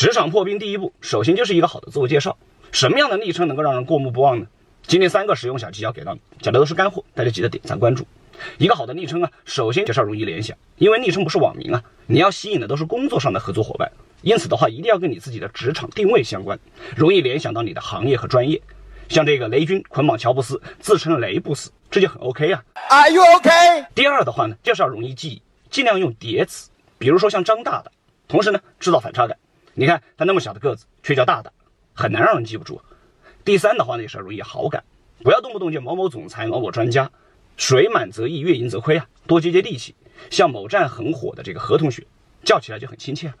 职场破冰第一步，首先就是一个好的自我介绍。什么样的昵称能够让人过目不忘呢？今天三个实用小技巧给到你，讲的都是干货，大家记得点赞关注。一个好的昵称啊，首先介绍容易联想，因为昵称不是网名啊，你要吸引的都是工作上的合作伙伴，因此的话，一定要跟你自己的职场定位相关，容易联想到你的行业和专业。像这个雷军捆绑乔布斯，自称雷布斯，这就很 OK 啊。Are you OK？第二的话呢，就是要容易记忆，尽量用叠词，比如说像张大大，同时呢制造反差感。你看他那么小的个子，却叫大大，很难让人记不住。第三的话呢，也是容易好感，不要动不动就某某总裁、某某专家，水满则溢，月盈则亏啊，多接接地气。像某站很火的这个何同学，叫起来就很亲切。